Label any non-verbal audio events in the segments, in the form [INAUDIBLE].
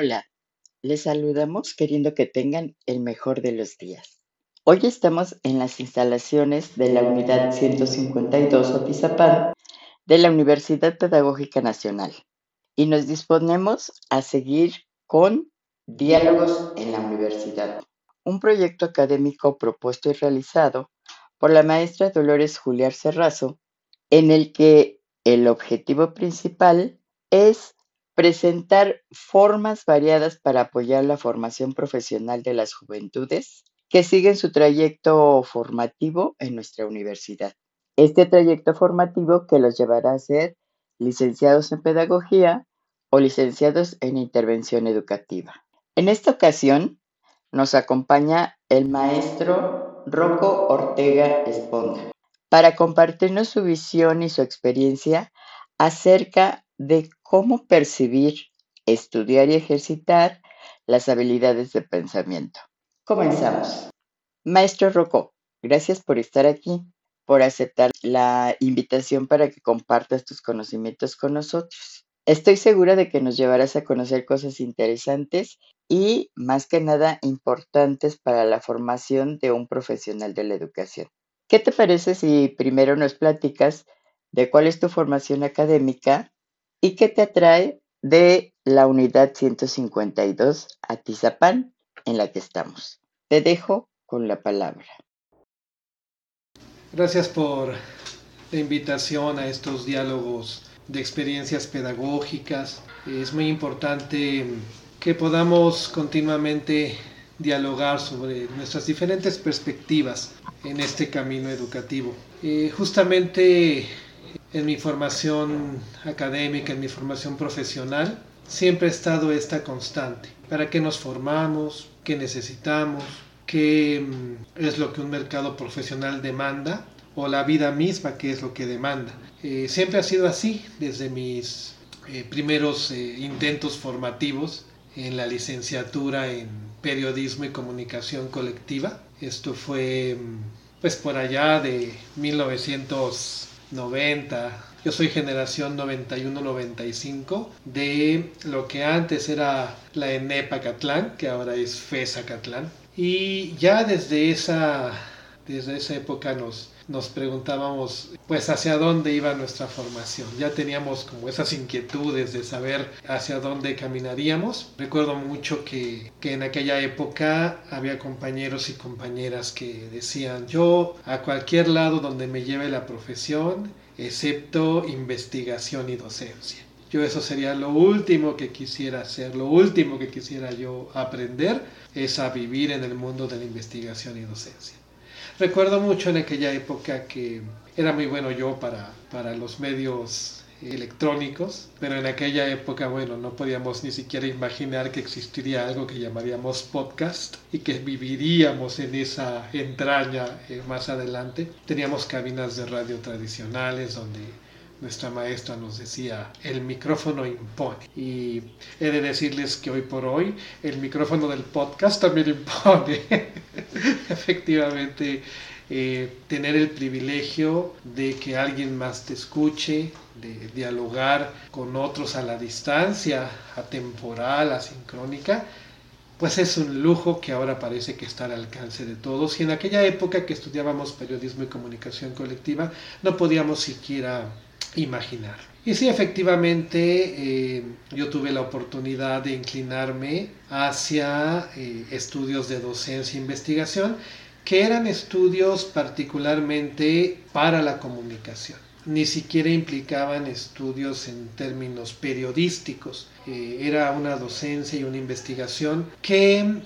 Hola, les saludamos queriendo que tengan el mejor de los días. Hoy estamos en las instalaciones de la Unidad 152 Otizapán de la Universidad Pedagógica Nacional y nos disponemos a seguir con Diálogos en la Universidad, un proyecto académico propuesto y realizado por la maestra Dolores Juliar Serrazo, en el que el objetivo principal es presentar formas variadas para apoyar la formación profesional de las juventudes que siguen su trayecto formativo en nuestra universidad. Este trayecto formativo que los llevará a ser licenciados en pedagogía o licenciados en intervención educativa. En esta ocasión nos acompaña el maestro Rocco Ortega Esponda para compartirnos su visión y su experiencia acerca de cómo percibir, estudiar y ejercitar las habilidades de pensamiento. Comenzamos. Maestro Rocco, gracias por estar aquí, por aceptar la invitación para que compartas tus conocimientos con nosotros. Estoy segura de que nos llevarás a conocer cosas interesantes y, más que nada, importantes para la formación de un profesional de la educación. ¿Qué te parece si primero nos platicas de cuál es tu formación académica ¿Y qué te atrae de la unidad 152 Atizapán en la que estamos? Te dejo con la palabra. Gracias por la invitación a estos diálogos de experiencias pedagógicas. Es muy importante que podamos continuamente dialogar sobre nuestras diferentes perspectivas en este camino educativo. Eh, justamente en mi formación académica, en mi formación profesional, siempre ha estado esta constante. ¿Para qué nos formamos? ¿Qué necesitamos? ¿Qué mm, es lo que un mercado profesional demanda? ¿O la vida misma qué es lo que demanda? Eh, siempre ha sido así desde mis eh, primeros eh, intentos formativos en la licenciatura en periodismo y comunicación colectiva. Esto fue mm, pues por allá de 1900 90. Yo soy generación 91-95 de lo que antes era la ENEP Catlán, que ahora es FESA Catlán. Y ya desde esa, desde esa época nos, nos preguntábamos pues hacia dónde iba nuestra formación. Ya teníamos como esas inquietudes de saber hacia dónde caminaríamos. Recuerdo mucho que, que en aquella época había compañeros y compañeras que decían yo a cualquier lado donde me lleve la profesión, excepto investigación y docencia. Yo eso sería lo último que quisiera hacer, lo último que quisiera yo aprender es a vivir en el mundo de la investigación y docencia. Recuerdo mucho en aquella época que era muy bueno yo para, para los medios electrónicos, pero en aquella época, bueno, no podíamos ni siquiera imaginar que existiría algo que llamaríamos podcast y que viviríamos en esa entraña eh, más adelante. Teníamos cabinas de radio tradicionales donde nuestra maestra nos decía, el micrófono impone. Y he de decirles que hoy por hoy el micrófono del podcast también impone. [LAUGHS] Efectivamente, eh, tener el privilegio de que alguien más te escuche, de dialogar con otros a la distancia, atemporal, asincrónica, pues es un lujo que ahora parece que está al alcance de todos. Y en aquella época que estudiábamos periodismo y comunicación colectiva, no podíamos siquiera imaginar. Y sí, efectivamente, eh, yo tuve la oportunidad de inclinarme hacia eh, estudios de docencia e investigación, que eran estudios particularmente para la comunicación. Ni siquiera implicaban estudios en términos periodísticos. Eh, era una docencia y una investigación que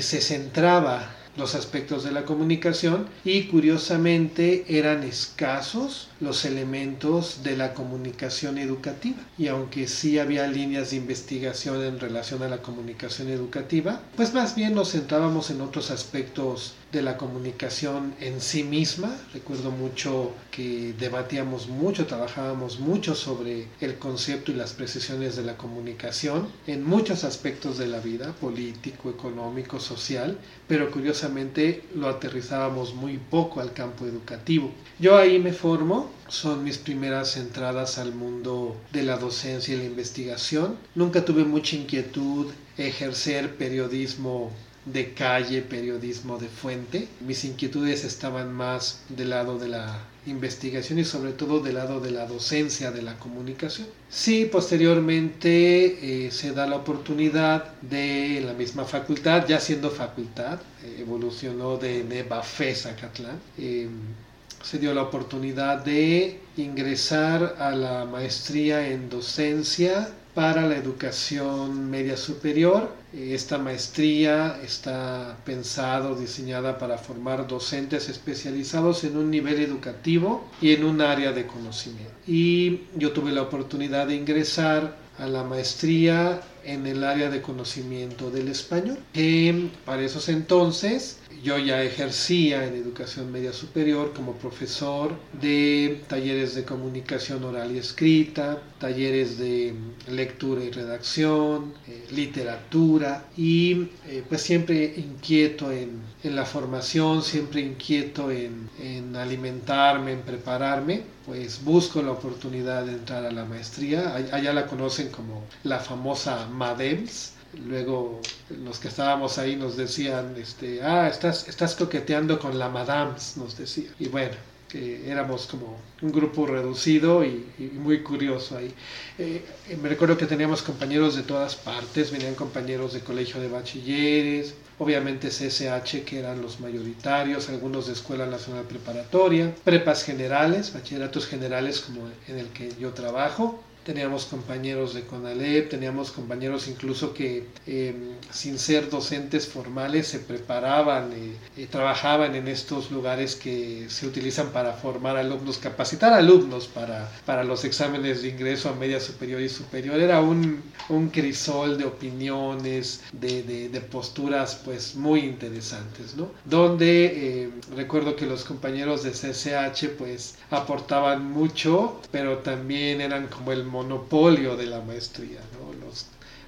se centraba los aspectos de la comunicación y curiosamente eran escasos los elementos de la comunicación educativa. Y aunque sí había líneas de investigación en relación a la comunicación educativa pues más bien nos centrábamos en otros aspectos de la comunicación en sí misma. Recuerdo mucho que debatíamos mucho, trabajábamos mucho sobre el concepto y las precisiones de la comunicación en muchos aspectos de la vida, político, económico, social, pero curiosamente lo aterrizábamos muy poco al campo educativo. Yo ahí me formo, son mis primeras entradas al mundo de la docencia y la investigación. Nunca tuve mucha inquietud ejercer periodismo de calle, periodismo de fuente. Mis inquietudes estaban más del lado de la investigación y sobre todo del lado de la docencia de la comunicación. Sí, posteriormente eh, se da la oportunidad de la misma facultad, ya siendo facultad, eh, evolucionó de Neva Zacatlán. Eh, se dio la oportunidad de ingresar a la maestría en docencia para la educación media superior. Esta maestría está pensado, diseñada para formar docentes especializados en un nivel educativo y en un área de conocimiento. Y yo tuve la oportunidad de ingresar a la maestría en el área de conocimiento del español, que para esos entonces yo ya ejercía en educación media superior como profesor de talleres de comunicación oral y escrita, talleres de lectura y redacción, eh, literatura y eh, pues siempre inquieto en, en, la formación, siempre inquieto en, en alimentarme, en prepararme, pues busco la oportunidad de entrar a la maestría. Allá la conocen como la famosa MADEMS Luego los que estábamos ahí nos decían, este, ah, estás, estás coqueteando con la Madams, nos decía. Y bueno, que éramos como un grupo reducido y, muy curioso ahí. Eh, me recuerdo que teníamos compañeros de todas partes, venían compañeros de colegio de bachilleres, obviamente CSH que eran los mayoritarios, algunos de Escuela Nacional Preparatoria, prepas generales, bachilleratos generales como en el que yo trabajo, teníamos compañeros de CONALEP, teníamos compañeros incluso que em, sin ser docentes formales se preparaban y, trabajaban en estos lugares que se utilizan para formar alumnos, capacitar alumnos para, para los exámenes de ingreso a media superior y superior. Era un, un crisol de opiniones, de, de, posturas pues muy interesantes, ¿no? Donde em, recuerdo que los compañeros de CCH pues aportaban mucho, pero también eran como el monopolio de la maestría. Los,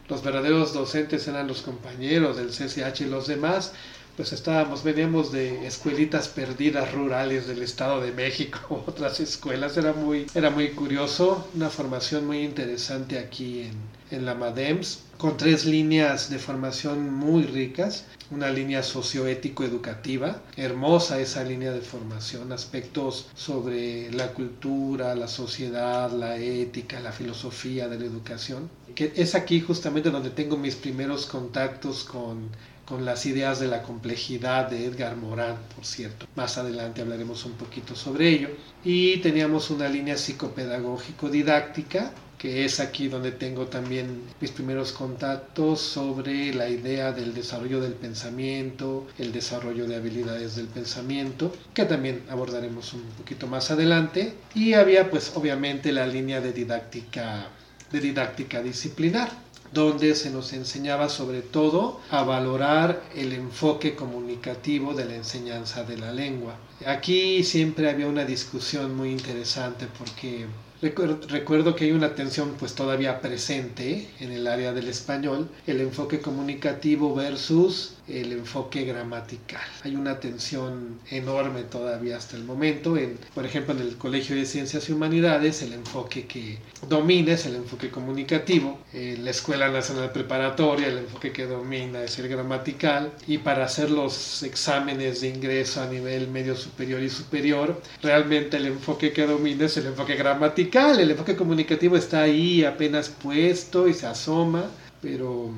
los verdaderos docentes eran los compañeros del CCH y los demás, pues estábamos, veníamos de escuelitas perdidas rurales del Estado de México, [LAUGHS] otras escuelas, era muy, era muy curioso, una formación muy interesante aquí en, en la MADEMS, con tres líneas de formación muy ricas, una línea socioético-educativa, hermosa esa línea de formación, aspectos sobre la cultura, la sociedad, la ética, la filosofía de la educación, que es aquí justamente donde tengo mis primeros contactos con con las ideas de la complejidad de Edgar Morán, por cierto. Más adelante hablaremos un poquito sobre ello. Y teníamos una línea psicopedagógico-didáctica, que es aquí donde tengo también mis primeros contactos sobre la idea del desarrollo del pensamiento, el desarrollo de habilidades del pensamiento, que también abordaremos un poquito más adelante. Y había pues obviamente la línea de didáctica, de didáctica disciplinar donde se nos enseñaba sobre todo a valorar el enfoque comunicativo de la enseñanza de la lengua. Aquí siempre había una discusión muy interesante porque Recuerdo que hay una tensión pues todavía presente en el área del español, el enfoque comunicativo versus el enfoque gramatical. Hay una tensión enorme todavía hasta el momento. En, por ejemplo, en el Colegio de Ciencias y Humanidades, el enfoque que domina es el enfoque comunicativo. En la Escuela Nacional Preparatoria, el enfoque que domina es el gramatical. Y para hacer los exámenes de ingreso a nivel medio superior y superior, realmente el enfoque que domina es el enfoque gramatical. El enfoque comunicativo está ahí apenas puesto y se asoma, pero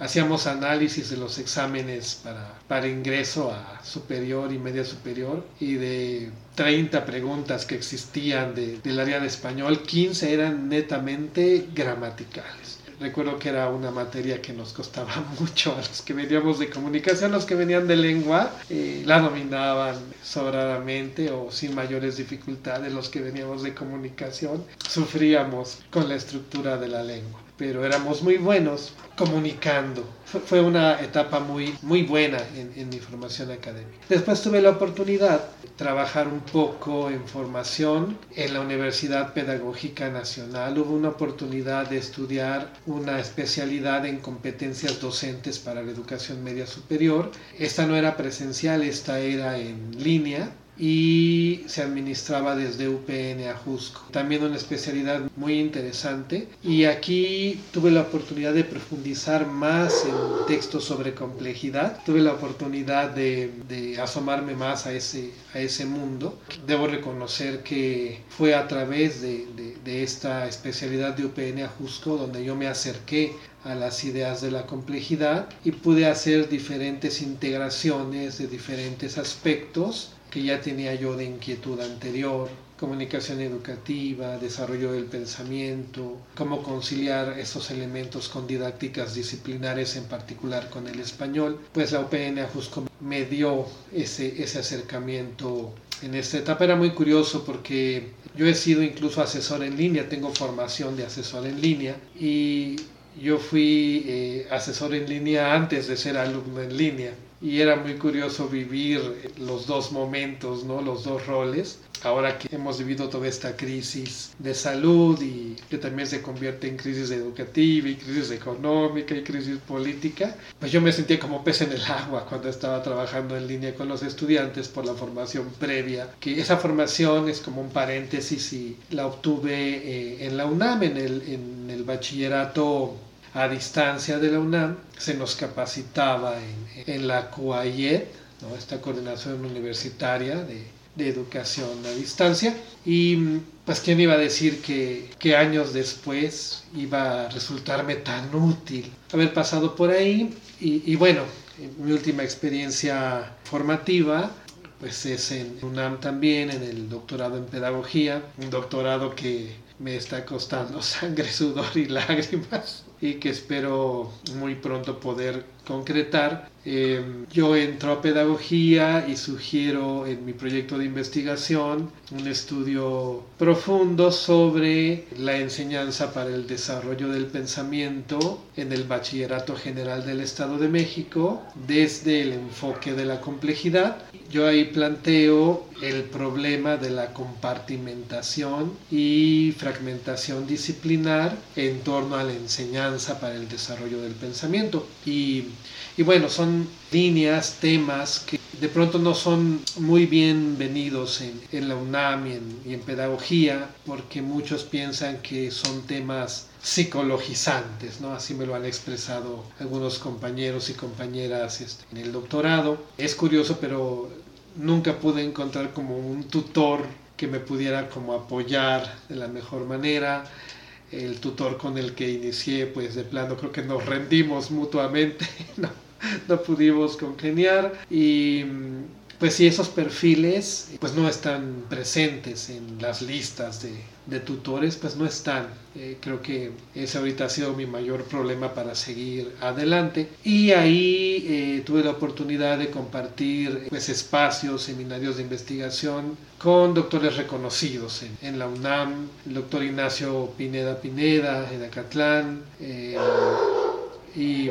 hacíamos análisis de los exámenes para, para ingreso a superior y media superior y de 30 preguntas que existían del área de español, 15 eran netamente gramaticales. recuerdo que era una materia que nos costaba [LAUGHS] mucho a los que veníamos de comunicación, los que venían de lengua, eh, la dominaban sobradamente o sin mayores dificultades, los que veníamos de comunicación sufríamos con la estructura de la lengua pero éramos muy buenos comunicando. Fue una etapa muy, muy buena en, mi formación académica. Después tuve la oportunidad de trabajar un poco en formación en la Universidad Pedagógica Nacional. Hubo una oportunidad de estudiar una especialidad en competencias docentes para la educación media superior. Esta no era presencial, esta era en línea y se administraba desde UPN a Jusco. También una especialidad muy interesante y aquí tuve la oportunidad de profundizar más en textos sobre complejidad, tuve la oportunidad de, de asomarme más a ese, a ese mundo. Debo reconocer que fue a través de, de, de esta especialidad de UPN a Jusco donde yo me acerqué a las ideas de la complejidad y pude hacer diferentes integraciones de diferentes aspectos que ya tenía yo de inquietud anterior, comunicación educativa, desarrollo del pensamiento, cómo conciliar esos elementos con didácticas disciplinares, en particular con el español, pues la UPN Ajusco me dio ese, ese acercamiento en esta etapa. Era muy curioso porque yo he sido incluso asesor en línea, tengo formación de asesor en línea y yo fui eh, asesor en línea antes de ser alumno en línea y era muy curioso vivir los dos momentos, ¿no? Los dos roles. Ahora que hemos vivido toda esta crisis de salud y que también se convierte en crisis educativa y crisis económica y crisis política, pues yo me sentía como pez en el agua cuando estaba trabajando en línea con los estudiantes por la formación previa, que esa formación es como un paréntesis y la obtuve eh, en la UNAM, en el, en el bachillerato a distancia de la UNAM, se nos capacitaba en, la CUAIED, ¿no? esta coordinación universitaria de, de, educación a distancia, y pues quién iba a decir que, que, años después iba a resultarme tan útil haber pasado por ahí, y, y bueno, mi última experiencia formativa pues es en UNAM también, en el doctorado en pedagogía, un doctorado que me está costando [LAUGHS] sangre, sudor y lágrimas y que espero muy pronto poder concretar. Eh, yo entro a pedagogía y sugiero en mi proyecto de investigación un estudio profundo sobre la enseñanza para el desarrollo del pensamiento en el Bachillerato General del Estado de México desde el enfoque de la complejidad. Yo ahí planteo el problema de la compartimentación y fragmentación disciplinar en torno a la enseñanza para el desarrollo del pensamiento. Y y bueno, son líneas, temas que de pronto no son muy bienvenidos en, en la UNAM y en, pedagogía, porque muchos piensan que son temas psicologizantes, ¿no? Así me lo han expresado algunos compañeros y compañeras este, en el doctorado. Es curioso, pero nunca pude encontrar como un tutor que me pudiera como apoyar de la mejor manera el tutor con el que inicié, pues de plano creo que nos rendimos mutuamente, [LAUGHS] no, no pudimos congeniar y pues si esos perfiles pues no están presentes en las listas de, de tutores, pues no están. Eh, creo que ese ahorita ha sido mi mayor problema para seguir adelante. Y ahí eh, tuve la oportunidad de compartir pues, espacios, seminarios de investigación con doctores reconocidos en, la UNAM, el doctor Ignacio Pineda Pineda en Acatlán eh, y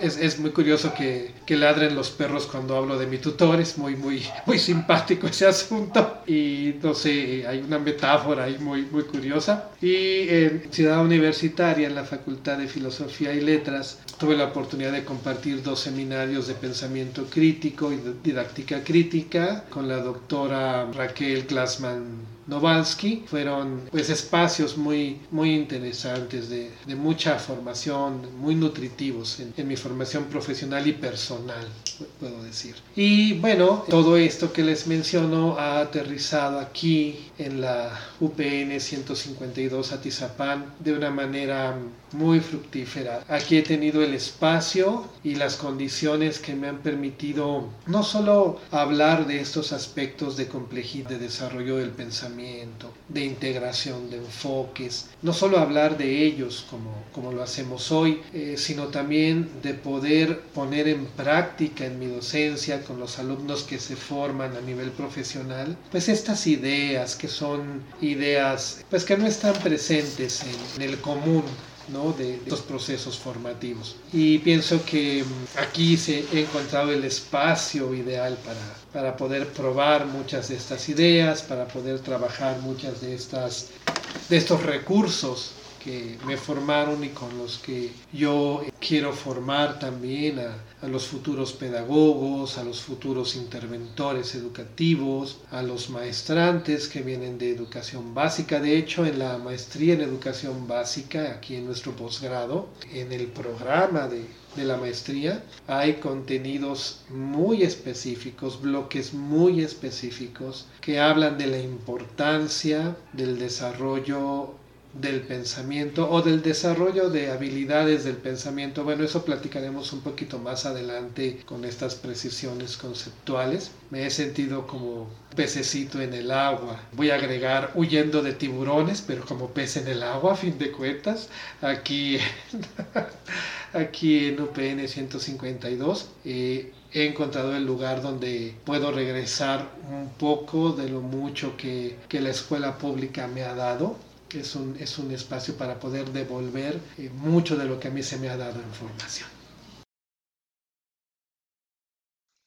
es, es, muy curioso que, que, ladren los perros cuando hablo de mi tutor, es muy, muy, muy simpático ese asunto. Y no sé, hay una metáfora ahí muy, muy curiosa. Y en Ciudad Universitaria, en la Facultad de Filosofía y Letras, tuve la oportunidad de compartir dos seminarios de pensamiento crítico y didáctica crítica con la doctora Raquel Glassman Novalsky fueron pues espacios muy, muy interesantes de, de mucha formación, muy nutritivos en, en, mi formación profesional y personal, puedo decir. Y bueno, todo esto que les menciono ha aterrizado aquí en la UPN 152 Atizapán de una manera muy fructífera. Aquí he tenido el espacio y las condiciones que me han permitido no solo hablar de estos aspectos de complejidad, de desarrollo del pensamiento, de integración de enfoques, no solo hablar de ellos como, como lo hacemos hoy, eh, sino también de poder poner en práctica en mi docencia con los alumnos que se forman a nivel profesional, pues estas ideas que son ideas pues que no están presentes en el común de estos procesos formativos. Y pienso que mm, aquí se ha encontrado el espacio ideal para, para poder probar muchas de estas ideas, para poder trabajar muchas de, estas, de estos recursos que me formaron y con los que yo quiero formar también a, los futuros pedagogos, a los futuros interventores educativos, a los maestrantes que vienen de educación básica. De hecho, en la maestría en educación básica, aquí en nuestro posgrado, en el programa de, de la maestría, hay contenidos muy específicos, bloques muy específicos que hablan de la importancia del desarrollo del pensamiento o del desarrollo de habilidades del pensamiento. Bueno, eso platicaremos un poquito más adelante con estas precisiones conceptuales. Me he sentido como pececito en el agua. Voy a agregar huyendo de tiburones, pero como pez en el agua, a fin de cuentas, aquí, [LAUGHS] aquí en UPN 152. he encontrado el lugar donde puedo regresar un poco de lo mucho que, que la escuela pública me ha dado es un, es un espacio para poder devolver eh, mucho de lo que a mí se me ha dado en formación.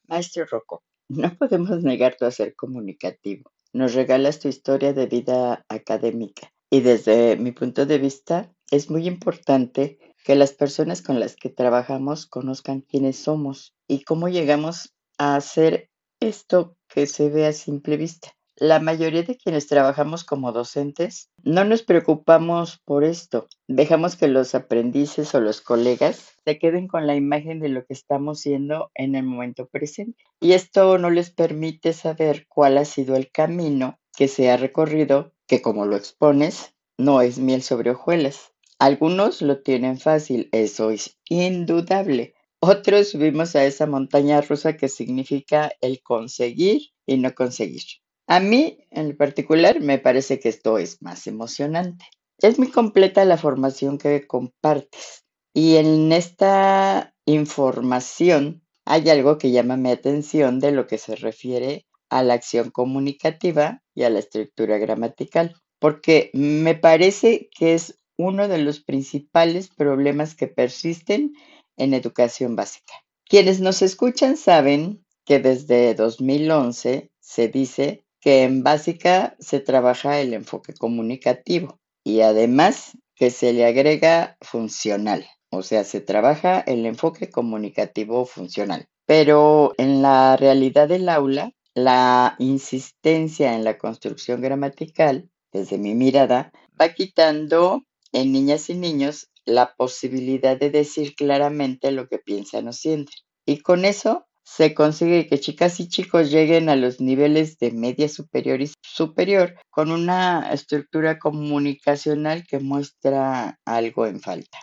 Maestro Rocco, no podemos negar tu hacer comunicativo. Nos regalas tu historia de vida académica y desde mi punto de vista es muy importante que las personas con las que trabajamos conozcan quiénes somos y cómo llegamos a hacer esto que se ve a simple vista. La mayoría de quienes trabajamos como docentes no nos preocupamos por esto. Dejamos que los aprendices o los colegas se queden con la imagen de lo que estamos siendo en el momento presente. Y esto no les permite saber cuál ha sido el camino que se ha recorrido, que como lo expones, no es miel sobre hojuelas. Algunos lo tienen fácil, eso es indudable. Otros subimos a esa montaña rusa que significa el conseguir y no conseguir. A mí, en particular, me parece que esto es más emocionante. Es muy completa la formación que compartes y en esta información hay algo que llama mi atención de lo que se refiere a la acción comunicativa y a la estructura gramatical, porque me parece que es uno de los principales problemas que persisten en educación básica. Quienes nos escuchan saben que desde 2011 se dice que en básica se trabaja el enfoque comunicativo y además que se le agrega funcional, o sea, se trabaja el enfoque comunicativo funcional. Pero en la realidad del aula, la insistencia en la construcción gramatical, desde mi mirada, va quitando en niñas y niños la posibilidad de decir claramente lo que piensan o sienten. Y con eso se consigue que chicas y chicos lleguen a los niveles de media superior y superior con una estructura comunicacional que muestra algo en falta.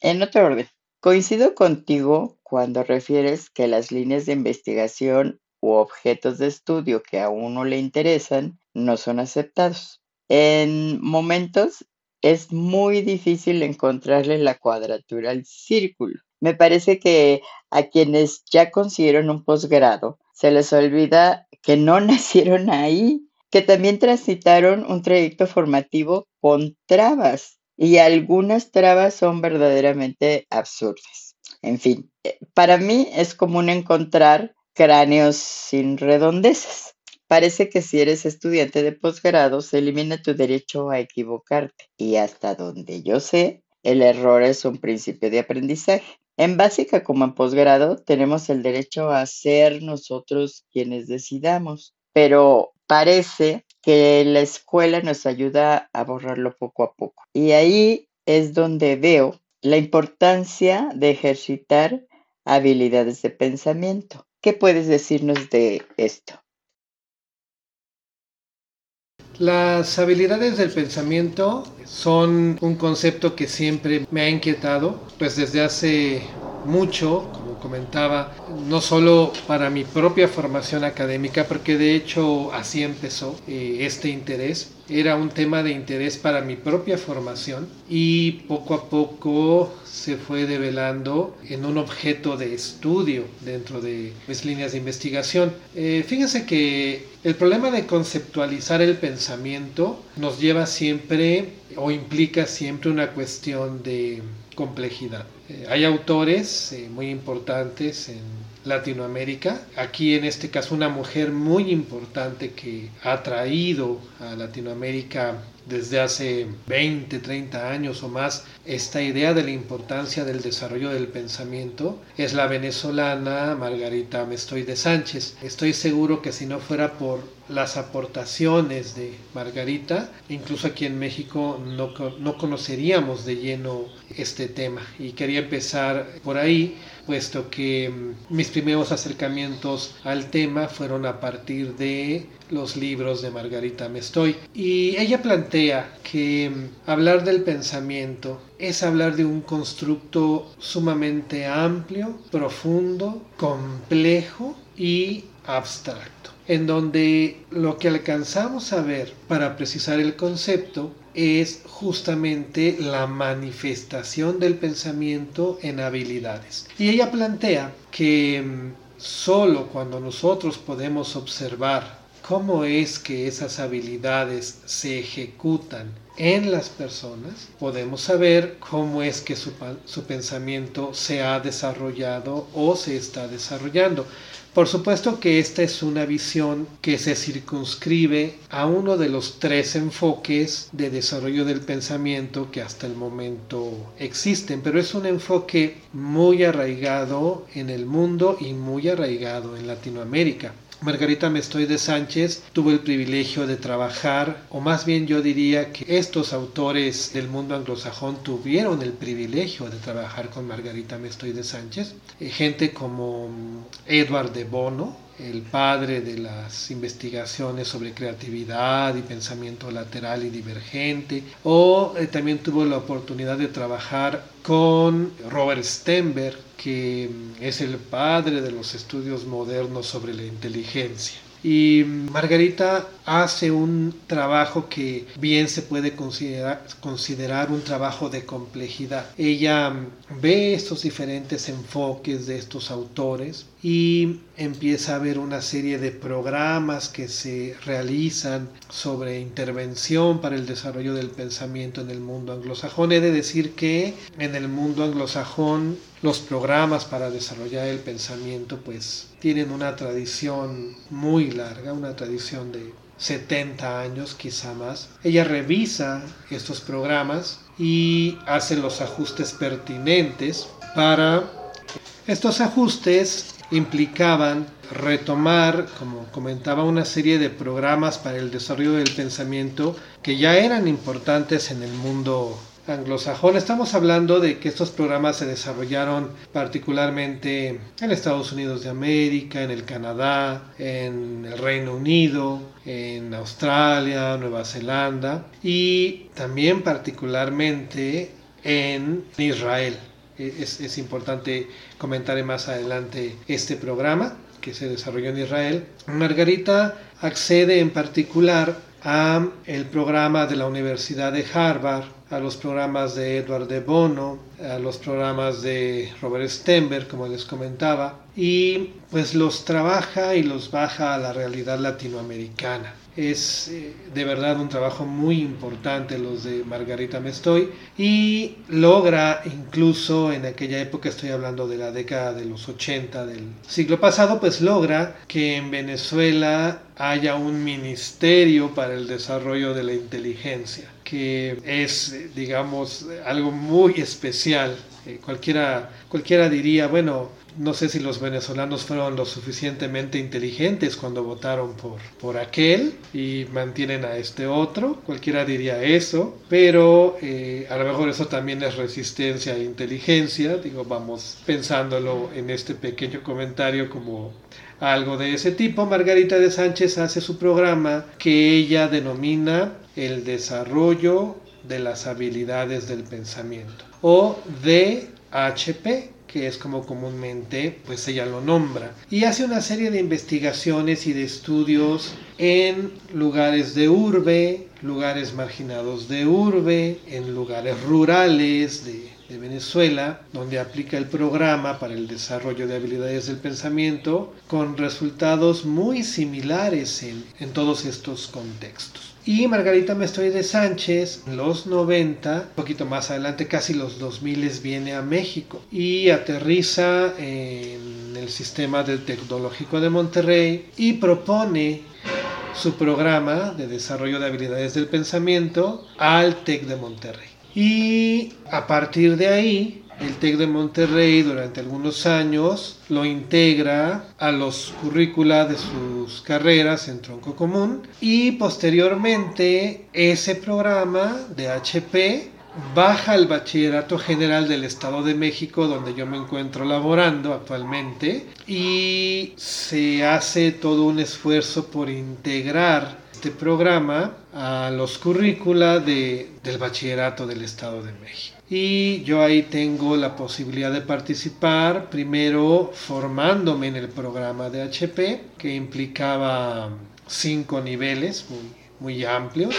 En otro orden, coincido contigo cuando refieres que las líneas de investigación u objetos de estudio que a uno le interesan no son aceptados. En momentos es muy difícil encontrarle la cuadratura al círculo. Me parece que a quienes ya consiguieron un posgrado se les olvida que no [LAUGHS] nacieron ahí, que también transitaron un trayecto formativo con trabas y algunas trabas son verdaderamente absurdas. En fin, eh, para mí es común encontrar cráneos sin redondezas. Parece que si eres estudiante de posgrado se elimina tu derecho a equivocarte y hasta donde yo sé, el error es un principio de aprendizaje. En básica como en posgrado tenemos el derecho a ser nosotros quienes decidamos, pero parece que la escuela nos ayuda a borrarlo poco a poco. Y ahí es donde veo la importancia de ejercitar habilidades de pensamiento. ¿Qué puedes decirnos de esto? Las habilidades del pensamiento son un concepto que siempre me ha inquietado, pues desde hace mucho, como comentaba, no solo para mi propia formación académica, porque de hecho así empezó eh, este interés, era un tema de interés para mi propia formación y poco a poco se fue develando en un objeto de estudio dentro de mis líneas de investigación. Eh, fíjense que el problema de conceptualizar el pensamiento nos lleva siempre o implica siempre una cuestión de complejidad. Eh, hay autores eh, muy importantes en Latinoamérica. Aquí en este caso una mujer muy importante que ha traído a Latinoamérica desde hace 20, 30 años o más esta idea de la importancia del desarrollo del pensamiento es la venezolana Margarita Mestoy de Sánchez. Estoy seguro que si no fuera por las aportaciones de Margarita, incluso aquí en México no, no conoceríamos de lleno este tema. Y quería empezar por ahí puesto que mm, mis primeros acercamientos al tema fueron a partir de los libros de Margarita Mestoy. Y ella plantea que mm, hablar del pensamiento es hablar de un constructo sumamente amplio, profundo, complejo y abstracto, en donde lo que alcanzamos a ver para precisar el concepto es justamente la manifestación del pensamiento en habilidades. Y ella plantea que mm, solo cuando nosotros podemos observar cómo es que esas habilidades se ejecutan en las personas, podemos saber cómo es que su, pensamiento se ha desarrollado o se está desarrollando. Por supuesto que esta es una visión que se circunscribe a uno de los tres enfoques de desarrollo del pensamiento que hasta el momento existen, pero es un enfoque muy arraigado en el mundo y muy arraigado en Latinoamérica. Margarita Mestoy de Sánchez tuvo el privilegio de trabajar, o más bien yo diría que estos autores del mundo anglosajón tuvieron el privilegio de trabajar con Margarita Mestoy de Sánchez. Eh, gente como mm, Edward de Bono, el padre de las investigaciones sobre creatividad y pensamiento lateral y divergente, o eh, también tuvo la oportunidad de trabajar con Robert Stenberg, que mm, es el padre de los estudios modernos sobre la inteligencia. Y Margarita hace un trabajo que bien se puede considerar, un trabajo de complejidad. Ella ve estos diferentes enfoques de estos autores y empieza a ver una serie de programas que se realizan sobre intervención para el desarrollo del pensamiento en el mundo anglosajón. He de decir que en el mundo anglosajón los programas para desarrollar el pensamiento pues tienen una tradición muy larga, una tradición de 70 años, quizá más. Ella revisa estos programas y hace los ajustes pertinentes para... Estos ajustes implicaban retomar, como comentaba, una serie de programas para el desarrollo del pensamiento que ya eran importantes en el mundo anglosajón. Estamos hablando de que estos programas se desarrollaron particularmente en Estados Unidos de América, en el Canadá, en el Reino Unido, en Australia, Nueva Zelanda y también particularmente en Israel. Es, es importante comentar más adelante este programa que se desarrolló en Israel. Margarita accede en particular a el programa de la Universidad de Harvard a los programas de Edward de Bono, a los programas de Robert Stenberg, como les comentaba, y pues los trabaja y los baja a la realidad latinoamericana. Es eh, de verdad un trabajo muy importante los de Margarita Mestoy y logra incluso en aquella época, estoy hablando de la década de los 80 del siglo pasado, pues logra que en Venezuela haya un ministerio para el desarrollo de la inteligencia, que es, digamos, algo muy especial. Eh, cualquiera, cualquiera diría, bueno, no sé si los venezolanos fueron lo suficientemente inteligentes cuando votaron por, por aquel y mantienen a este otro. Cualquiera diría eso, pero eh, a lo mejor eso también es resistencia e inteligencia. Digo, vamos pensándolo en este pequeño comentario como algo de ese tipo. Margarita de Sánchez hace su programa que ella denomina el desarrollo de las habilidades del pensamiento o DHP que es como comúnmente pues ella lo nombra. Y hace una serie de investigaciones y de estudios en lugares de urbe, lugares marginados de urbe, en lugares rurales de Venezuela, donde aplica el programa para el desarrollo de habilidades del pensamiento con resultados muy similares en, en todos estos contextos. Y Margarita Mestoy de Sánchez, los 90, un poquito más adelante, casi los 2000, viene a México y aterriza en el sistema Tecnológico de Monterrey y propone su programa de desarrollo de habilidades del pensamiento al TEC de Monterrey. Y a partir de ahí, el TEC de Monterrey durante algunos años lo integra a los currícula de sus carreras en tronco común y posteriormente ese programa de HP baja al Bachillerato General del Estado de México, donde yo me encuentro laborando actualmente, y se hace todo un esfuerzo por integrar este programa a los currícula de, del bachillerato del Estado de México. Y yo ahí tengo la posibilidad de participar, primero formándome en el programa de HP, que implicaba cinco niveles muy, muy amplios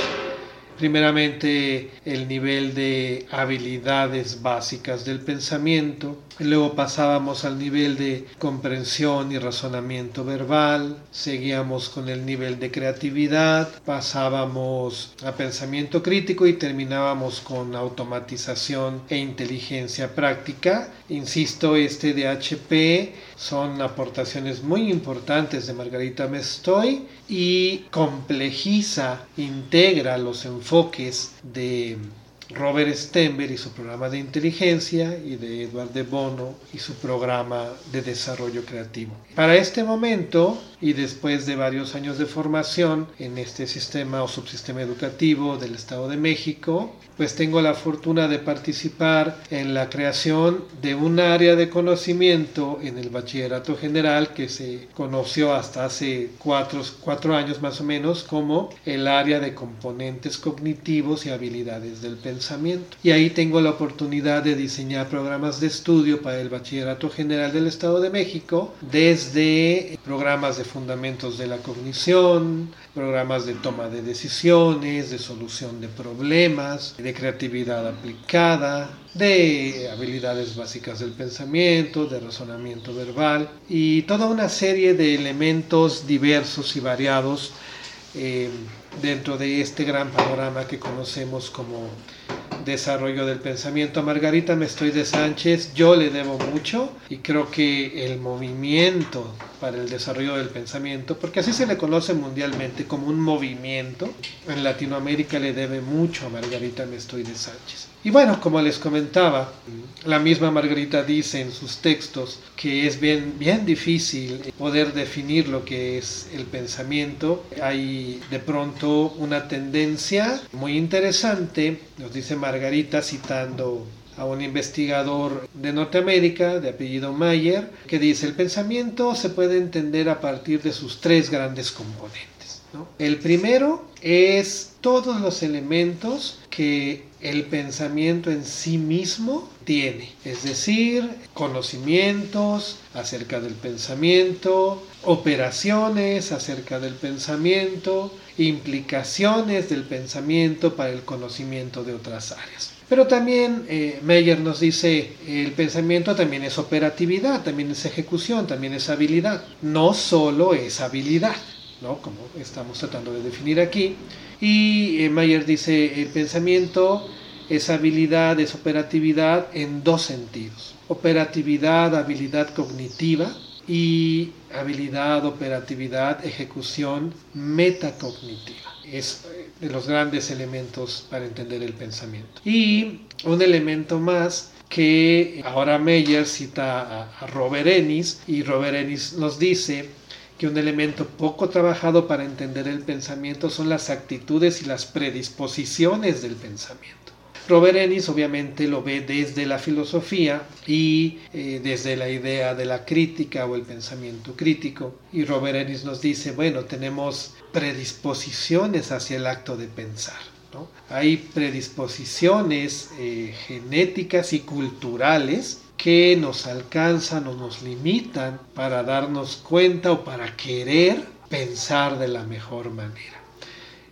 primeramente el nivel de habilidades básicas del pensamiento, luego pasábamos al nivel de comprensión y razonamiento verbal, seguíamos con el nivel de creatividad, pasábamos a pensamiento crítico y terminábamos con automatización e inteligencia práctica. Insisto, este de HP son aportaciones muy importantes de Margarita Mestoy y complejiza, integra los enfoques de Robert Stenberg y su programa de inteligencia y de Edward de Bono y su programa de desarrollo creativo. Para este momento y después de varios años de formación en este sistema o subsistema educativo del Estado de México, pues tengo la fortuna de participar en la creación de un área de conocimiento en el bachillerato general que se conoció hasta hace cuatro, cuatro años más o menos como el área de componentes cognitivos y habilidades del y ahí tengo la oportunidad de diseñar programas de estudio para el Bachillerato General del Estado de México, desde programas de fundamentos de la cognición, programas de toma de decisiones, de solución de problemas, de creatividad aplicada, de habilidades básicas del pensamiento, de razonamiento verbal y toda una serie de elementos diversos y variados eh, dentro de este gran panorama que conocemos como desarrollo del pensamiento. Margarita Mestoy de Sánchez yo le debo mucho y creo que el movimiento para el desarrollo del pensamiento, porque así se le conoce mundialmente como un movimiento, en Latinoamérica le debe mucho a Margarita Mestoy de Sánchez. Y bueno, como les comentaba, la misma Margarita dice en sus textos que es bien, bien difícil poder definir lo que es el pensamiento. Hay de pronto una tendencia muy interesante, nos dice Margarita citando a un investigador de Norteamérica de apellido Mayer, que dice el pensamiento se puede entender a partir de sus tres grandes componentes. El primero es todos los elementos que el pensamiento en sí mismo tiene, es decir, conocimientos acerca del pensamiento, operaciones acerca del pensamiento, implicaciones del pensamiento para el conocimiento de otras áreas. Pero también eh, Meyer nos dice, el pensamiento también es operatividad, también es ejecución, también es habilidad. No solo es habilidad, ¿no? como estamos tratando de definir aquí, y eh, Mayer dice, el pensamiento es habilidad, es operatividad en dos sentidos. Operatividad, habilidad cognitiva y habilidad, operatividad, ejecución metacognitiva. Es eh, los grandes elementos para entender el pensamiento. Y un elemento más que ahora Meyer cita a, Robert Ennis y Robert Ennis nos dice que un elemento poco trabajado para entender el pensamiento son las actitudes y las predisposiciones del pensamiento. Robert Ennis obviamente lo ve desde la filosofía y eh, desde la idea de la crítica o el pensamiento crítico. Y Robert Ennis nos dice, bueno, tenemos predisposiciones hacia el acto de pensar. Hay predisposiciones eh, genéticas y culturales que nos alcanzan o nos limitan para darnos cuenta o para querer pensar de la mejor manera.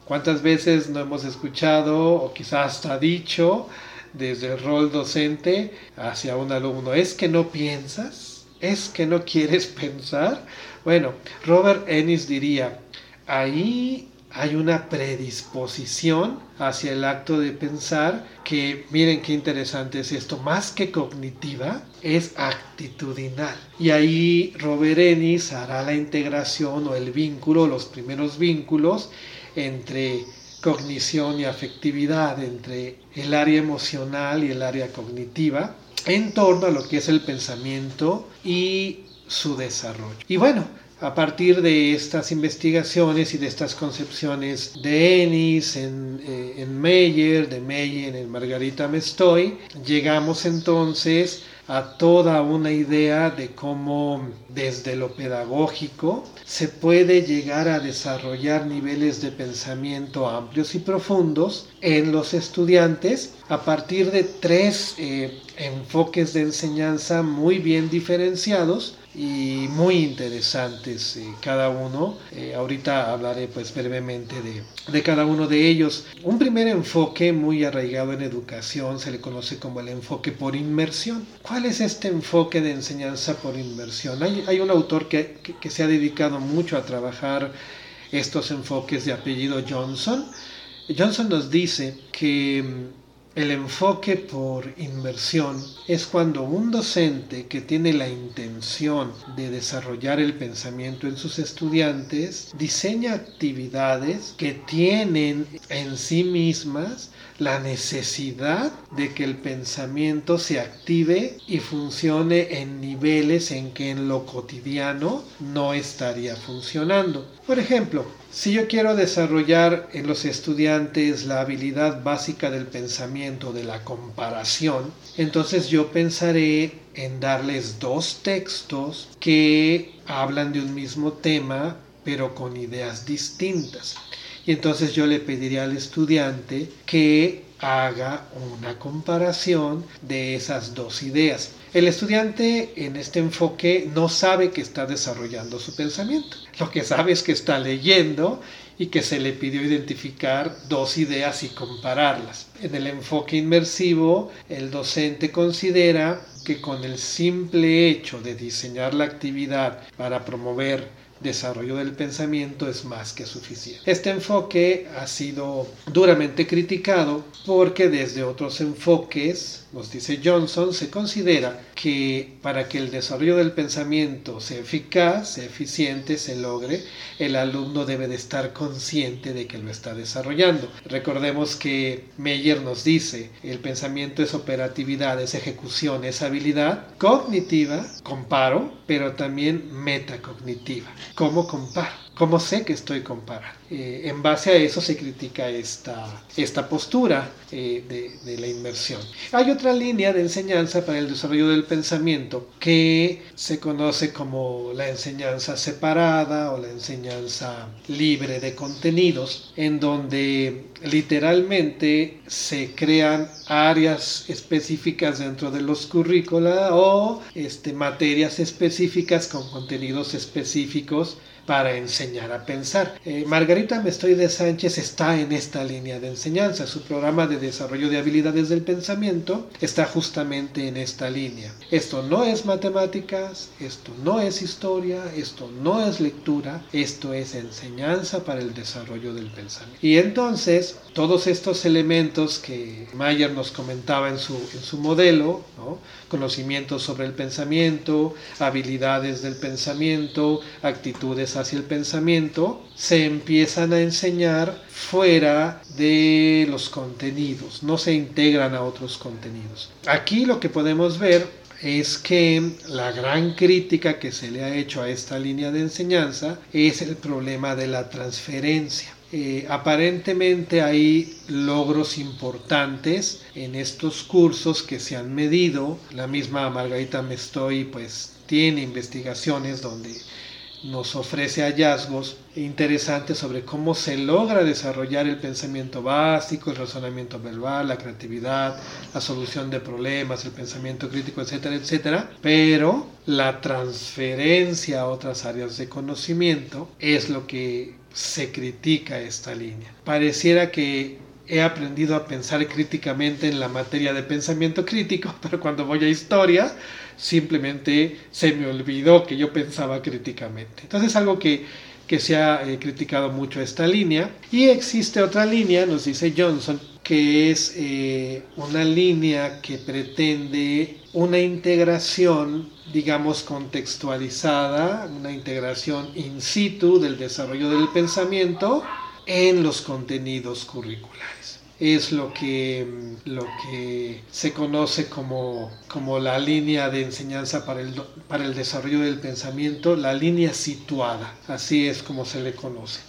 ¿Cuántas veces no hemos escuchado o quizás hasta dicho desde el rol docente hacia un alumno, es que no piensas, es que no quieres pensar? Bueno, Robert Ennis diría, ahí hay una predisposición hacia el acto de pensar que, miren qué interesante es esto, más que cognitiva, es actitudinal. Y ahí Robert Ennis hará la integración o el vínculo, los primeros vínculos entre cognición y afectividad, entre el área emocional y el área cognitiva, en torno a lo que es el pensamiento y su desarrollo. Y bueno, a partir de estas investigaciones y de estas concepciones de Ennis en, eh, en Meyer, de Meyer en Margarita Mestoy, llegamos entonces a toda una idea de cómo desde lo pedagógico se puede llegar a desarrollar niveles de pensamiento amplios y profundos en los estudiantes a partir de tres eh, enfoques de enseñanza muy bien diferenciados y muy interesantes eh, cada uno. Eh, ahorita hablaré pues brevemente de, de, cada uno de ellos. Un primer enfoque muy arraigado en educación se le conoce como el enfoque por inmersión. ¿Cuál es este enfoque de enseñanza por inmersión? Hay, hay un autor que, que, que se ha dedicado mucho a trabajar estos enfoques de apellido Johnson. Johnson nos dice que el enfoque por inversión es cuando un docente que tiene la intención de desarrollar el pensamiento en sus estudiantes diseña actividades que tienen en sí mismas la necesidad de que el pensamiento se active y funcione en niveles en que en lo cotidiano no estaría funcionando. Por ejemplo, si yo quiero desarrollar en los estudiantes la habilidad básica del pensamiento, de la comparación, entonces yo pensaré en darles dos textos que hablan de un mismo tema, pero con ideas distintas. Y entonces yo le pediría al estudiante que haga una comparación de esas dos ideas. El estudiante en este enfoque no sabe que está desarrollando su pensamiento. Lo que sabe es que está leyendo y que se le pidió identificar dos ideas y compararlas. En el enfoque inmersivo, el docente considera que con el simple hecho de diseñar la actividad para promover desarrollo del pensamiento es más que suficiente. Este enfoque ha sido duramente criticado porque desde otros enfoques, nos dice Johnson, se considera que para que el desarrollo del pensamiento sea eficaz, sea eficiente, se logre, el alumno debe de estar consciente de que lo está desarrollando. Recordemos que Meyer nos dice, el pensamiento es operatividad, es ejecución, es habilidad cognitiva, comparo, pero también metacognitiva. ¿Cómo comparo? ¿Cómo sé que estoy comparando? Eh, en base a eso se critica esta, esta postura eh, de, de, la inmersión. Hay otra línea de enseñanza para el desarrollo del pensamiento que se conoce como la enseñanza separada o la enseñanza libre de contenidos, en donde literalmente se crean áreas específicas dentro de los currícula o este, materias específicas con contenidos específicos para enseñar a pensar. Eh, Margarita Mestoy de Sánchez está en esta línea de enseñanza. Su programa de desarrollo de habilidades del pensamiento está justamente en esta línea. Esto no es matemáticas, esto no es historia, esto no es lectura, esto es enseñanza para el desarrollo del pensamiento. Y entonces, todos estos elementos que Mayer nos comentaba en su, en su modelo, ¿no? conocimientos sobre el pensamiento, habilidades del pensamiento, actitudes hacia el pensamiento, se empiezan a enseñar fuera de los contenidos, no se integran a otros contenidos. Aquí lo que podemos ver es que la gran crítica que se le ha hecho a esta línea de enseñanza es el problema de la transferencia. Eh, aparentemente hay logros importantes en estos cursos que se han medido. La misma Margarita Mestoy pues tiene investigaciones donde nos ofrece hallazgos interesantes sobre cómo se logra desarrollar el pensamiento básico, el razonamiento verbal, la creatividad, la solución de problemas, el pensamiento crítico, etcétera, etcétera. Pero la transferencia a otras áreas de conocimiento es lo que se critica esta línea. Pareciera que he aprendido a pensar críticamente en la materia de pensamiento crítico, [LAUGHS] pero cuando voy a historia simplemente se me olvidó que yo pensaba críticamente. Entonces es algo que, que se ha eh, criticado mucho esta línea. Y existe otra línea, nos dice Johnson, que es eh, una línea que pretende una integración, digamos, contextualizada, una integración in situ del desarrollo del pensamiento en los contenidos curriculares. Es lo que, lo que se conoce como, como la línea de enseñanza para el, para el desarrollo del pensamiento, la línea situada, así es como se le conoce.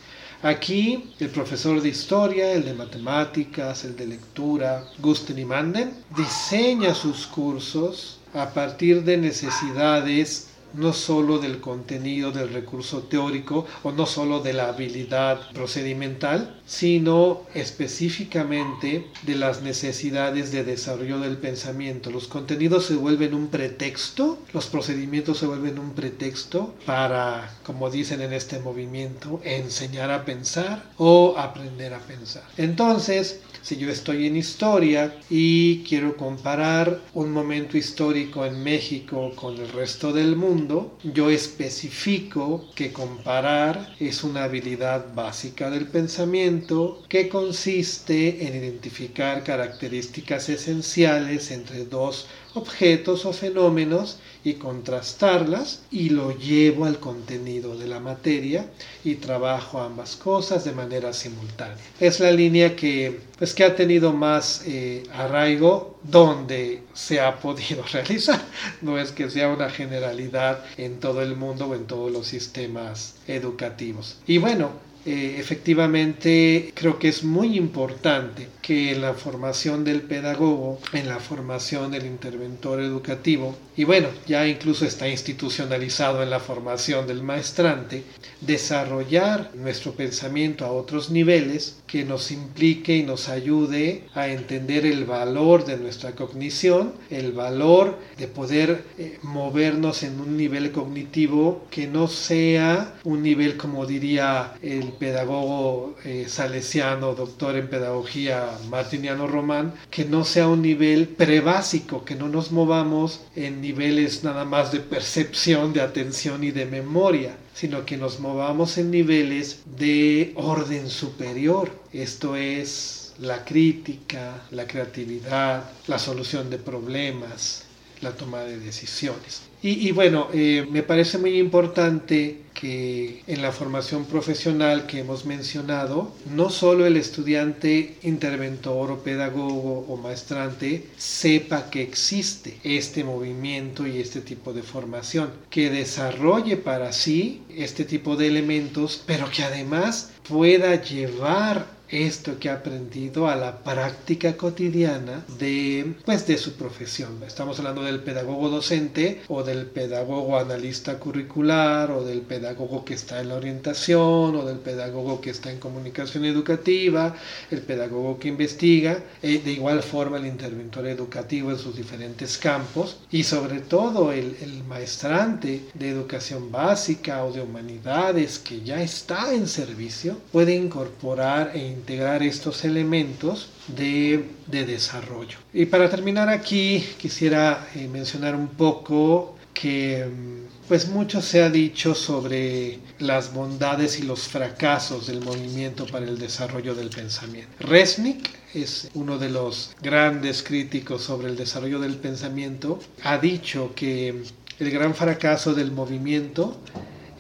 Aquí el profesor de historia, el de matemáticas, el de lectura, Gusten y Manden, diseña sus cursos a partir de necesidades no solo del contenido del recurso teórico o no solo de la habilidad procedimental, sino específicamente de las necesidades de desarrollo del pensamiento. Los contenidos se vuelven un pretexto, los procedimientos se vuelven un pretexto para, como dicen en este movimiento, enseñar a pensar o aprender a pensar. Entonces, si yo estoy en historia y quiero comparar un momento histórico en México con el resto del mundo, yo especifico que comparar es una habilidad básica del pensamiento que consiste en identificar características esenciales entre dos objetos o fenómenos y contrastarlas y lo llevo al contenido de la materia y trabajo ambas cosas de manera simultánea. Es la línea que, pues, que ha tenido más eh, arraigo donde se ha podido [LAUGHS] realizar. No es que sea una generalidad en todo el mundo o en todos los sistemas educativos. Y bueno, eh, efectivamente creo que es muy importante que en la formación del pedagogo, en la formación del interventor educativo, y bueno, ya incluso está institucionalizado en la formación del maestrante, desarrollar nuestro pensamiento a otros niveles que nos implique y nos ayude a entender el valor de nuestra cognición, el valor de poder eh, movernos en un nivel cognitivo que no sea un nivel como diría el pedagogo eh, salesiano, doctor en pedagogía Martiniano Román, que no sea un nivel prebásico, que no nos movamos en niveles nada más de percepción, de atención y de memoria, sino que nos movamos en niveles de orden superior. Esto es la crítica, la creatividad, la solución de problemas, la toma de decisiones. Y, bueno, eh, me parece muy importante que en la formación profesional que hemos mencionado, no solo el estudiante interventor o pedagogo o maestrante sepa que existe este movimiento y este tipo de formación, que desarrolle para sí este tipo de elementos, pero que además pueda llevar esto que ha aprendido a la práctica cotidiana de, pues, de su profesión. Estamos hablando del pedagogo docente o del pedagogo analista curricular o del pedagogo que está en la orientación o del pedagogo que está en comunicación educativa, el pedagogo que investiga, eh, de igual forma el interventor educativo en sus diferentes campos y sobre todo el, maestrante de educación básica o de humanidades que ya está en servicio puede incorporar e integrar estos elementos de, desarrollo. Y para terminar aquí quisiera eh, mencionar un poco que mm, pues mucho se ha dicho sobre las bondades y los fracasos del movimiento para el desarrollo del pensamiento. Resnick es uno de los grandes críticos sobre el desarrollo del pensamiento, ha dicho que el gran fracaso del movimiento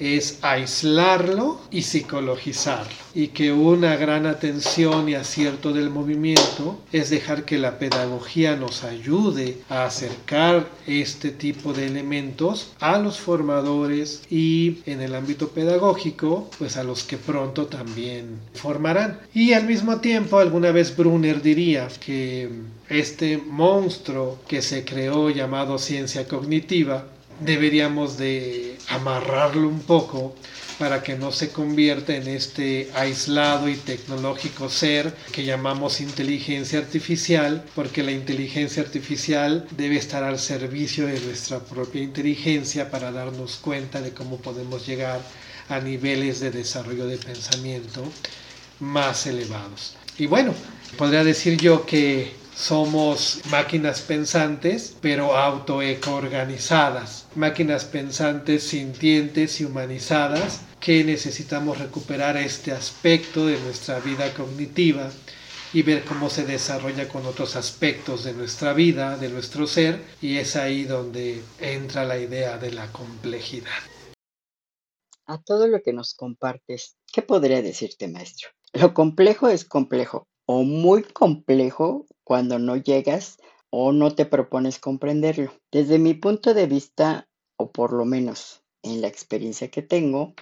es aislarlo y psicologizarlo. Y que una gran atención y acierto del movimiento es dejar que la pedagogía nos ayude a acercar este tipo de elementos a los formadores y en el ámbito pedagógico, pues a los que pronto también formarán. Y al mismo tiempo, alguna vez Brunner diría que este monstruo que se creó llamado ciencia cognitiva deberíamos de amarrarlo un poco para que no se convierta en este aislado y tecnológico ser que llamamos inteligencia artificial, porque la inteligencia artificial debe estar al servicio de nuestra propia inteligencia para darnos cuenta de cómo podemos llegar a niveles de desarrollo de pensamiento más elevados. Y bueno, podría decir yo que somos máquinas pensantes, pero autoeco-organizadas, máquinas pensantes sintientes y humanizadas que necesitamos recuperar este aspecto de nuestra vida cognitiva y ver cómo se desarrolla con otros aspectos de nuestra vida, de nuestro ser, y es ahí donde entra la idea de la complejidad. A todo lo que nos compartes, ¿qué podría decirte, maestro? Lo complejo es complejo, o muy complejo cuando no llegas o no te propones comprenderlo. Desde mi punto de vista, o por lo menos en la experiencia que tengo,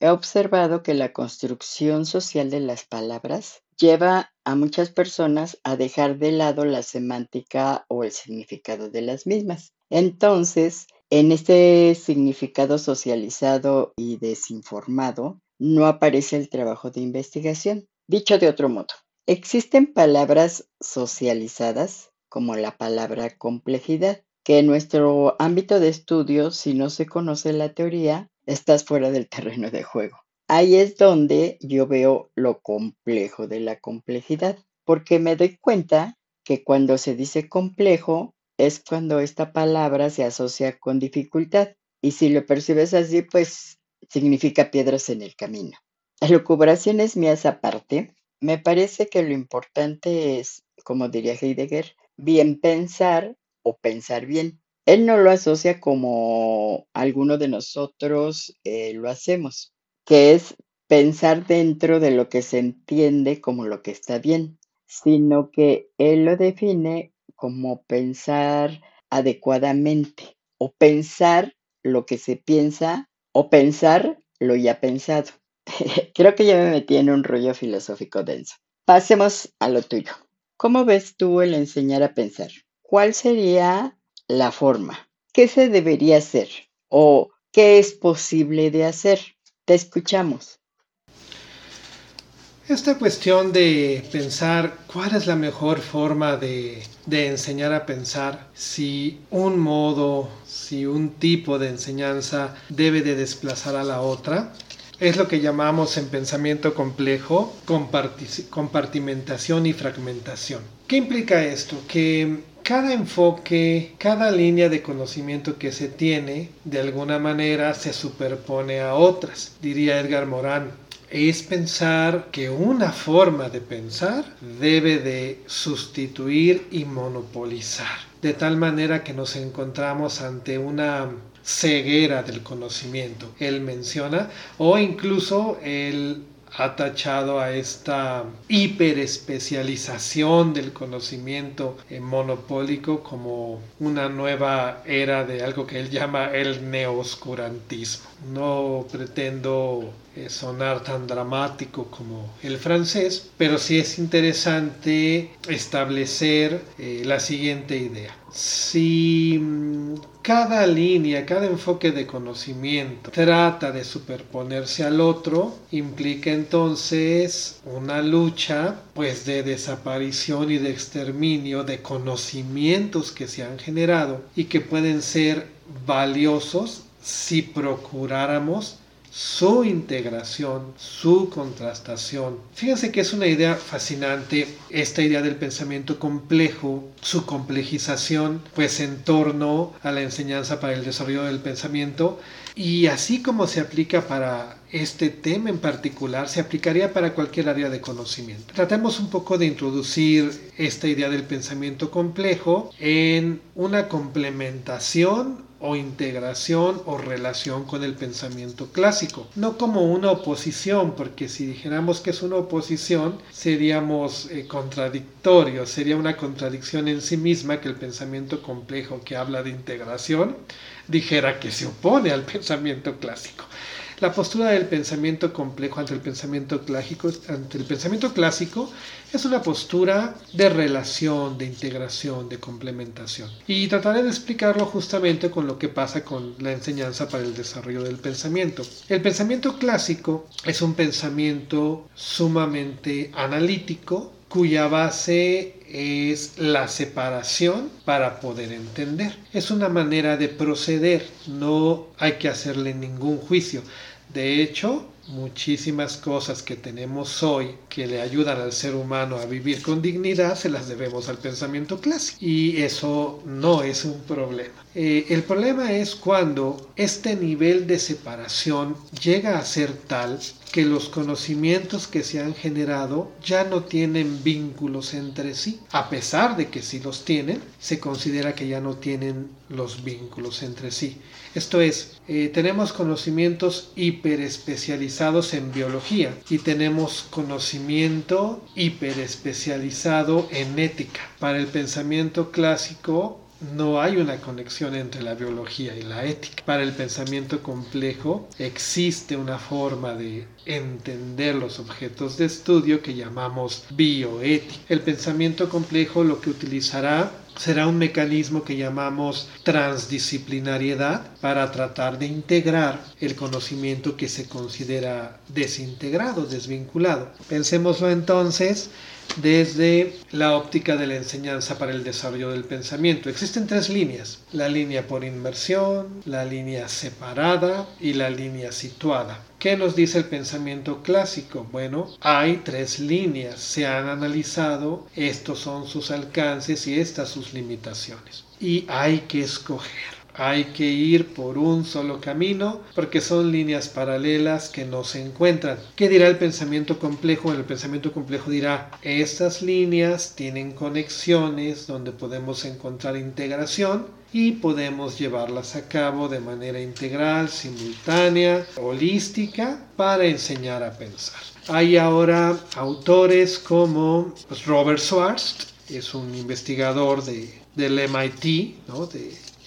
he observado que la construcción social de las palabras lleva a muchas personas a dejar de lado la semántica o el significado de las mismas. Entonces, en este significado socializado y desinformado, no aparece el trabajo de investigación. Dicho de otro modo, Existen palabras socializadas, como la palabra complejidad, que en nuestro ámbito de estudio, si no se conoce la teoría, estás fuera del terreno de juego. Ahí es donde yo veo lo complejo de la complejidad, porque me doy cuenta que cuando se dice complejo es cuando esta palabra se asocia con dificultad. Y si lo percibes así, pues significa piedras en el camino. Elucubraciones mías aparte, me parece que lo importante es, como diría Heidegger, bien pensar o pensar bien. Él no lo asocia como alguno de nosotros eh, lo hacemos, que es pensar dentro de lo que se entiende como lo que está bien, sino que él lo define como pensar adecuadamente o pensar lo que se piensa o pensar lo ya pensado. [LAUGHS] Creo que ya me metí en un rollo filosófico denso. Pasemos a lo tuyo. ¿Cómo ves tú el enseñar a pensar? ¿Cuál sería la forma? ¿Qué se debería hacer? ¿O qué es posible de hacer? Te escuchamos. Esta cuestión de pensar cuál es la mejor forma de, de, enseñar a pensar, si un modo, si un tipo de enseñanza debe de desplazar a la otra, es lo que llamamos en pensamiento complejo compartimentación y fragmentación. ¿Qué implica esto? Que cada enfoque, cada línea de conocimiento que se tiene, de alguna manera se superpone a otras. Diría Edgar Morán, es pensar que una forma de pensar debe de sustituir y monopolizar, de tal manera que nos encontramos ante una ceguera del conocimiento, él menciona, o incluso él ha tachado a esta hiperespecialización del conocimiento monopólico como una nueva era de algo que él llama el neoscurantismo. No pretendo eh, sonar tan dramático como el francés, pero sí es interesante establecer eh, la siguiente idea. Si mm, cada línea, cada enfoque de conocimiento trata de superponerse al otro, implica entonces una lucha pues de desaparición y de exterminio de conocimientos que se han generado y que pueden ser valiosos si procuráramos su integración, su contrastación. Fíjense que es una idea fascinante esta idea del pensamiento complejo, su complejización, pues en torno a la enseñanza para el desarrollo del pensamiento y así como se aplica para este tema en particular, se aplicaría para cualquier área de conocimiento. Tratemos un poco de introducir esta idea del pensamiento complejo en una complementación o integración o relación con el pensamiento clásico, no como una oposición, porque si dijéramos que es una oposición seríamos eh, contradictorios, sería una contradicción en sí misma que el pensamiento complejo que habla de integración dijera que se opone al [LAUGHS] pensamiento clásico. La postura del pensamiento complejo ante el pensamiento clásico, es una postura de relación, de integración, de complementación. Y trataré de explicarlo justamente con lo que pasa con la enseñanza para el desarrollo del pensamiento. El pensamiento clásico es un pensamiento sumamente analítico, cuya base es la separación para poder entender. Es una manera de proceder, no hay que hacerle ningún juicio. De hecho, muchísimas cosas que tenemos hoy que le ayudan al ser humano a vivir con dignidad se las debemos al pensamiento clásico y eso no es un problema. Eh, el problema es cuando este nivel de separación llega a ser tal que los conocimientos que se han generado ya no tienen vínculos entre sí. A pesar de que sí los tienen, se considera que ya no tienen los vínculos entre sí. Esto es, eh, tenemos conocimientos hiperespecializados en biología y tenemos conocimiento hiperespecializado en ética. Para el pensamiento clásico, no hay una conexión entre la biología y la ética. Para el pensamiento complejo existe una forma de entender los objetos de estudio que llamamos bioética. El pensamiento complejo lo que utilizará será un mecanismo que llamamos transdisciplinariedad para tratar de integrar el conocimiento que se considera desintegrado, desvinculado. Pensémoslo entonces desde la óptica de la enseñanza para el desarrollo del pensamiento. Existen tres líneas, la línea por inmersión, la línea separada y la línea situada. ¿Qué nos dice el pensamiento clásico? Bueno, hay tres líneas, se han analizado, estos son sus alcances y estas sus limitaciones. Y hay que escoger. Hay que ir por un solo camino porque son líneas paralelas que no se encuentran. ¿Qué dirá el pensamiento complejo? El pensamiento complejo dirá, estas líneas tienen conexiones donde podemos encontrar integración y podemos llevarlas a cabo de manera integral, simultánea, holística, para enseñar a pensar. Hay ahora autores como pues, Robert Schwartz, es un investigador de, del MIT, ¿no?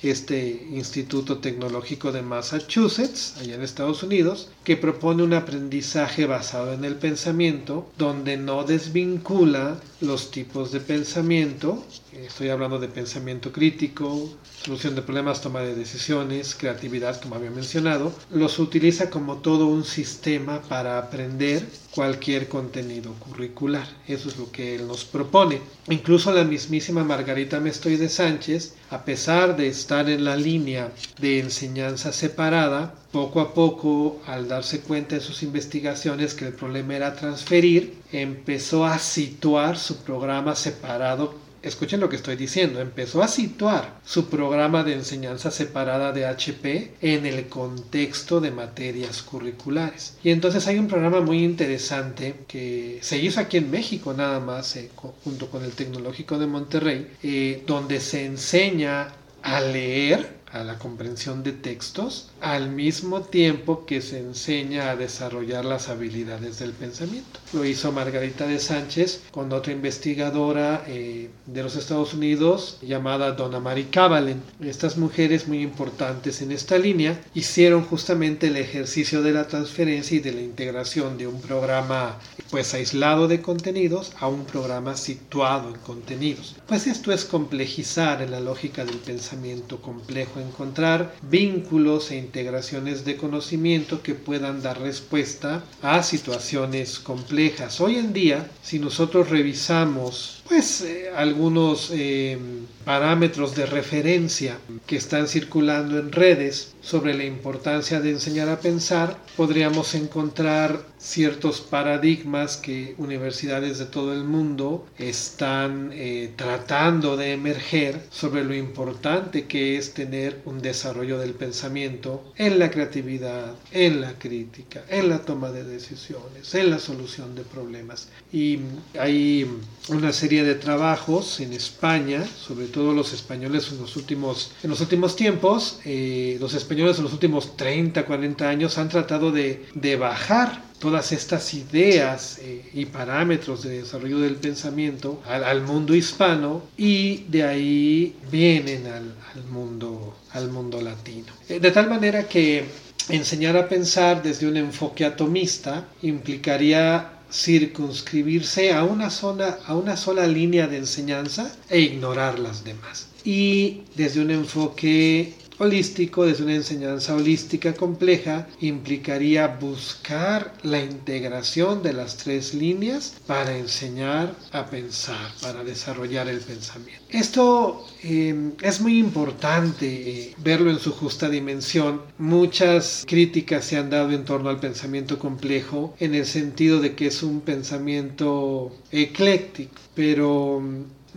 Este Instituto Tecnológico de Massachusetts, allá en Estados Unidos, que propone un aprendizaje basado en el pensamiento, donde no desvincula los tipos de pensamiento, estoy hablando de pensamiento crítico, solución de problemas, toma de decisiones, creatividad, como había mencionado, los utiliza como todo un sistema para aprender cualquier contenido curricular. Eso es lo que él nos propone. Incluso la mismísima Margarita Mestoy de Sánchez, a pesar de estar en la línea de enseñanza separada, poco a poco, al darse cuenta en sus investigaciones que el problema era transferir, empezó a situar su programa separado escuchen lo que estoy diciendo, empezó a situar su programa de enseñanza separada de HP en el contexto de materias curriculares. Y entonces hay un programa muy interesante que se hizo aquí en México nada más, eh, junto con el Tecnológico de Monterrey, eh, donde se enseña a leer a la comprensión de textos, al mismo tiempo que se enseña a desarrollar las habilidades del pensamiento. Lo hizo Margarita de Sánchez con otra investigadora eh, de los Estados Unidos llamada Donna Marie Cavalen. Estas mujeres muy importantes en esta línea hicieron justamente el ejercicio de la transferencia y de la integración de un programa pues aislado de contenidos a un programa situado en contenidos. Pues esto es complejizar en la lógica del pensamiento complejo encontrar vínculos e integraciones de conocimiento que puedan dar respuesta a situaciones complejas. Hoy en día, si nosotros revisamos pues eh, algunos eh, parámetros de referencia que están circulando en redes sobre la importancia de enseñar a pensar, podríamos encontrar ciertos paradigmas que universidades de todo el mundo están eh, tratando de emerger sobre lo importante que es tener un desarrollo del pensamiento en la creatividad, en la crítica, en la toma de decisiones, en la solución de problemas. Y hay una serie de trabajos en España, sobre todo los españoles en los últimos, en los últimos tiempos, eh, los españoles en los últimos 30, 40 años han tratado de, de bajar todas estas ideas eh, y parámetros de desarrollo del pensamiento al, mundo hispano y de ahí vienen al, mundo, al mundo latino. Eh, de tal manera que enseñar a pensar desde un enfoque atomista implicaría circunscribirse a una, sola, a una sola línea de enseñanza e ignorar las demás. Y desde un enfoque holístico, desde una enseñanza holística compleja, implicaría buscar la integración de las tres líneas para enseñar a pensar, para desarrollar el pensamiento. Esto eh, es muy importante eh, verlo en su justa dimensión. Muchas críticas se han dado en torno al pensamiento complejo en el sentido de que es un pensamiento ecléctico, pero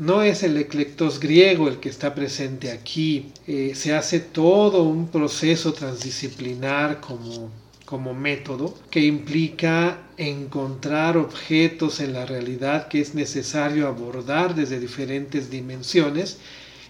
no es el eclectos griego el que está presente aquí. Eh, se hace todo un proceso transdisciplinar como, como método que implica encontrar objetos en la realidad que es necesario abordar desde diferentes dimensiones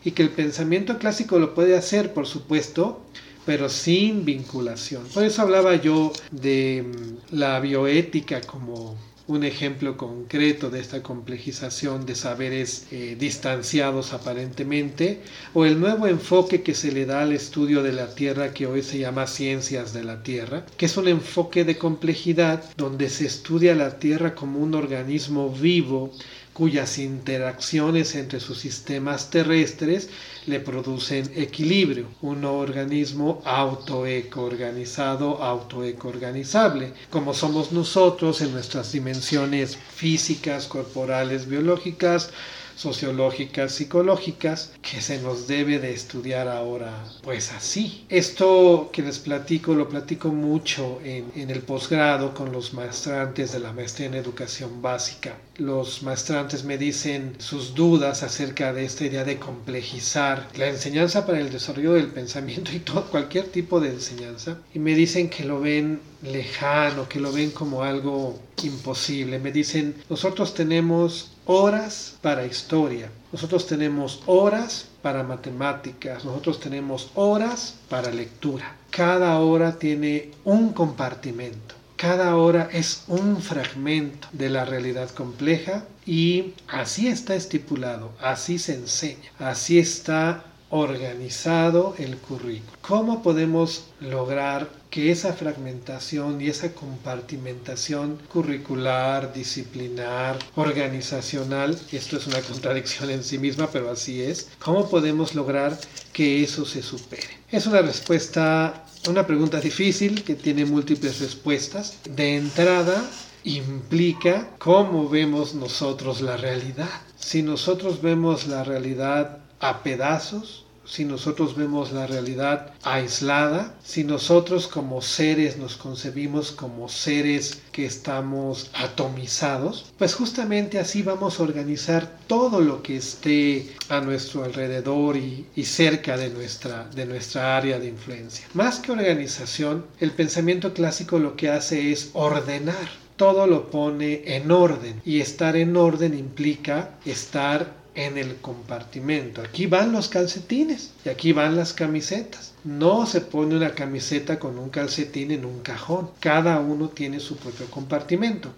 y que el pensamiento clásico lo puede hacer, por supuesto, pero sin vinculación. Por eso hablaba yo de mm, la bioética como un ejemplo concreto de esta complejización de saberes eh, distanciados aparentemente, o el nuevo enfoque que se le da al estudio de la Tierra que hoy se llama ciencias de la Tierra, que es un enfoque de complejidad donde se estudia la Tierra como un organismo vivo cuyas interacciones entre sus sistemas terrestres le producen equilibrio, un organismo autoeco-organizado, autoeco-organizable, como somos nosotros en nuestras dimensiones físicas, corporales, biológicas, sociológicas, psicológicas, que se nos debe de estudiar ahora, pues así. Esto que les platico, lo platico mucho en, el posgrado con los maestrantes de la maestría en educación básica. Los maestrantes me dicen sus dudas acerca de esta idea de complejizar la enseñanza para el desarrollo del pensamiento [LAUGHS] y todo, cualquier tipo de enseñanza, y me dicen que lo ven lejano, que lo ven como algo imposible. Me dicen, nosotros tenemos horas para historia, nosotros tenemos horas para matemáticas, nosotros tenemos horas para lectura. Cada hora tiene un compartimento. Cada hora es un fragmento de la realidad compleja y así está estipulado, así se enseña, así está organizado el currículo. ¿Cómo podemos lograr que esa fragmentación y esa compartimentación curricular, disciplinar, organizacional, esto es una contradicción en sí misma, pero así es, ¿cómo podemos lograr que eso se supere? Es una respuesta, una pregunta difícil que tiene múltiples respuestas. De entrada, implica cómo vemos nosotros la realidad. Si nosotros vemos la realidad a pedazos, si nosotros vemos la realidad aislada, si nosotros como seres nos concebimos como seres que estamos atomizados, pues justamente así vamos a organizar todo lo que esté a nuestro alrededor y, cerca de nuestra, de nuestra área de influencia. Más que organización, el pensamiento clásico lo que hace es ordenar todo lo pone en orden y estar en orden implica estar en el compartimento. Aquí van los calcetines y aquí van las camisetas. No se pone una camiseta con un calcetín en un cajón. Cada uno tiene su propio compartimento.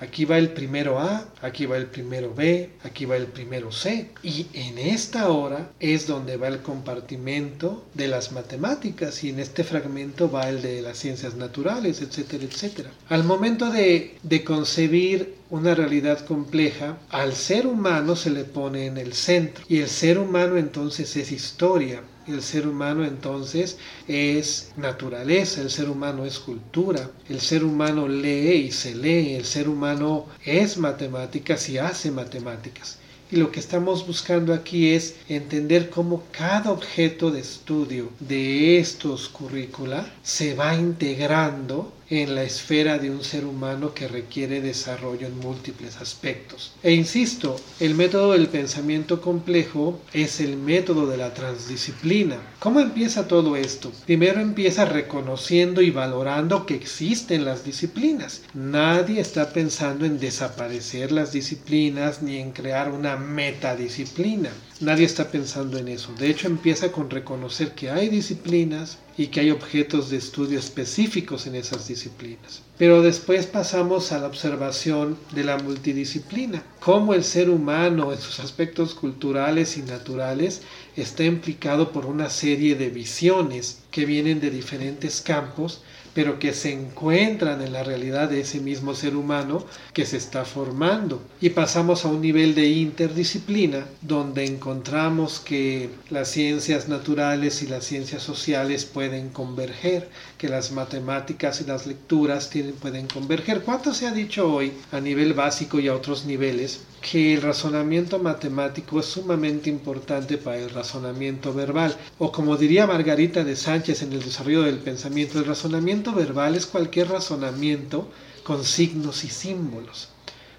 Aquí va el primero A, aquí va el primero B, aquí va el primero C. Y en esta hora es donde va el compartimento de las matemáticas y en este fragmento va el de las ciencias naturales, etcétera, etcétera. Al momento de, de concebir una realidad compleja, al ser humano se le pone en el centro y el ser humano entonces es historia, el ser humano entonces es naturaleza, el ser humano es cultura, el ser humano lee y se lee, el ser humano es matemáticas y hace matemáticas. Y lo que estamos buscando aquí es entender cómo cada objeto de estudio de estos currícula se va integrando en la esfera de un ser humano que requiere desarrollo en múltiples aspectos. E insisto, el método del pensamiento complejo es el método de la transdisciplina. ¿Cómo empieza todo esto? Primero empieza reconociendo y valorando que existen las disciplinas. Nadie está pensando en desaparecer las disciplinas ni en crear una metadisciplina. Nadie está pensando en eso. De hecho, empieza con reconocer que hay disciplinas, y que hay objetos de estudio específicos en esas disciplinas. Pero después pasamos a la observación de la multidisciplina, cómo el ser humano en sus aspectos culturales y naturales está implicado por una serie de visiones que vienen de diferentes campos pero que se encuentran en la realidad de ese mismo ser humano que se está formando. Y pasamos a un nivel de interdisciplina donde encontramos que las ciencias naturales y las ciencias sociales pueden converger, que las matemáticas y las lecturas pueden converger. ¿Cuánto se ha dicho hoy a nivel básico y a otros niveles que el razonamiento matemático es sumamente importante para el razonamiento verbal? O como diría Margarita de Sánchez en el desarrollo del pensamiento, el razonamiento verbal es cualquier razonamiento con signos y símbolos,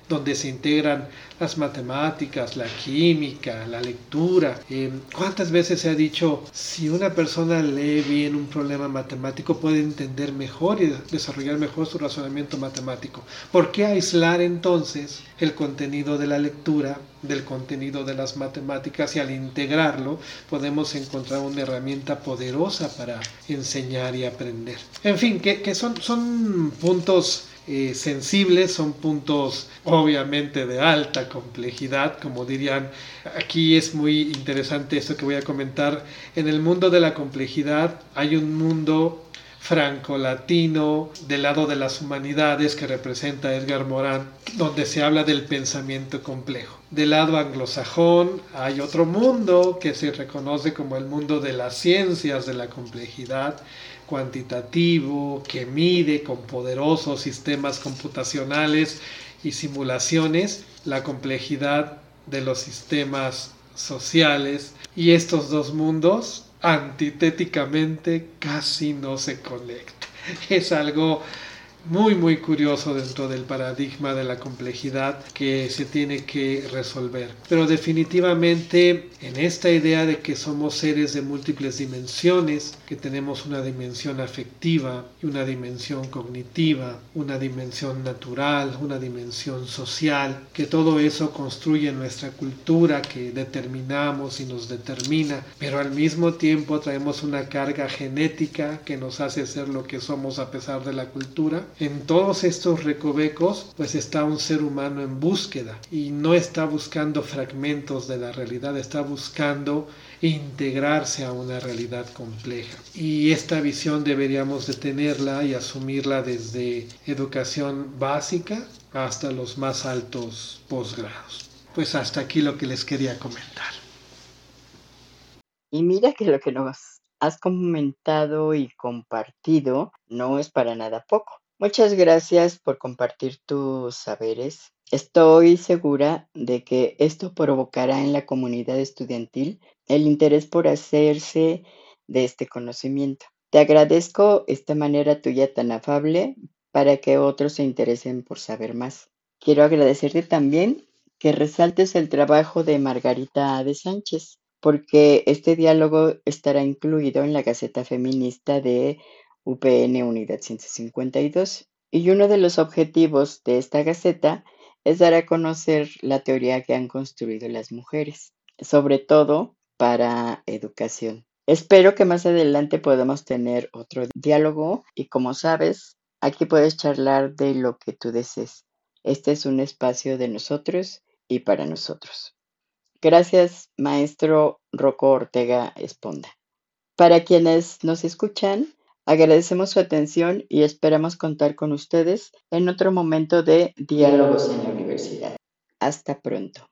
donde se integran las matemáticas, la química, la lectura. Eh, ¿Cuántas veces se ha dicho, si una persona lee bien un problema matemático, puede entender mejor y desarrollar mejor su razonamiento matemático? ¿Por qué aislar entonces el contenido de la lectura del contenido de las matemáticas y al integrarlo podemos encontrar una herramienta poderosa para enseñar y aprender? En fin, que, que son, son puntos eh, sensibles, son puntos obviamente de alta complejidad, como dirían, aquí es muy interesante esto que voy a comentar, en el mundo de la complejidad hay un mundo franco-latino del lado de las humanidades que representa Edgar Morin, donde se habla del pensamiento complejo. Del lado anglosajón hay otro mundo que se reconoce como el mundo de las ciencias de la complejidad, cuantitativo que mide con poderosos sistemas computacionales y simulaciones la complejidad de los sistemas sociales y estos dos mundos antitéticamente casi no se conectan. [LAUGHS] Es algo muy muy curioso dentro del paradigma de la complejidad que se tiene que resolver. Pero definitivamente en esta idea de que somos seres de múltiples dimensiones, que tenemos una dimensión afectiva y una dimensión cognitiva, una dimensión natural, una dimensión social, que todo eso construye nuestra cultura que determinamos y nos determina, pero al mismo tiempo traemos una carga genética que nos hace ser lo que somos a pesar de la cultura en todos estos recovecos pues está un ser humano en búsqueda y no está buscando fragmentos de la realidad, está buscando integrarse a una realidad compleja. Y esta visión deberíamos de tenerla y asumirla desde educación básica hasta los más altos posgrados. Pues hasta aquí lo que les quería comentar. Y mira que lo que nos has comentado y compartido no es para nada poco. Muchas gracias por compartir tus saberes. Estoy segura de que esto provocará en la comunidad estudiantil el interés por hacerse de este conocimiento. Te agradezco esta manera tuya tan afable para que otros se interesen por saber más. Quiero agradecerte también que resaltes el trabajo de Margarita de Sánchez, porque este diálogo estará incluido en la Gaceta Feminista de UPN Unidad 152. Y uno de los objetivos de esta gaceta es dar a conocer la teoría que han construido las mujeres, sobre todo para educación. Espero que más adelante podamos tener otro diálogo y como sabes, aquí puedes charlar de lo que tú desees. Este es un espacio de nosotros y para nosotros. Gracias, maestro Rocco Ortega Esponda. Para quienes nos escuchan, Agradecemos su atención y esperamos contar con ustedes en otro momento de Diálogos en la Universidad. Hasta pronto.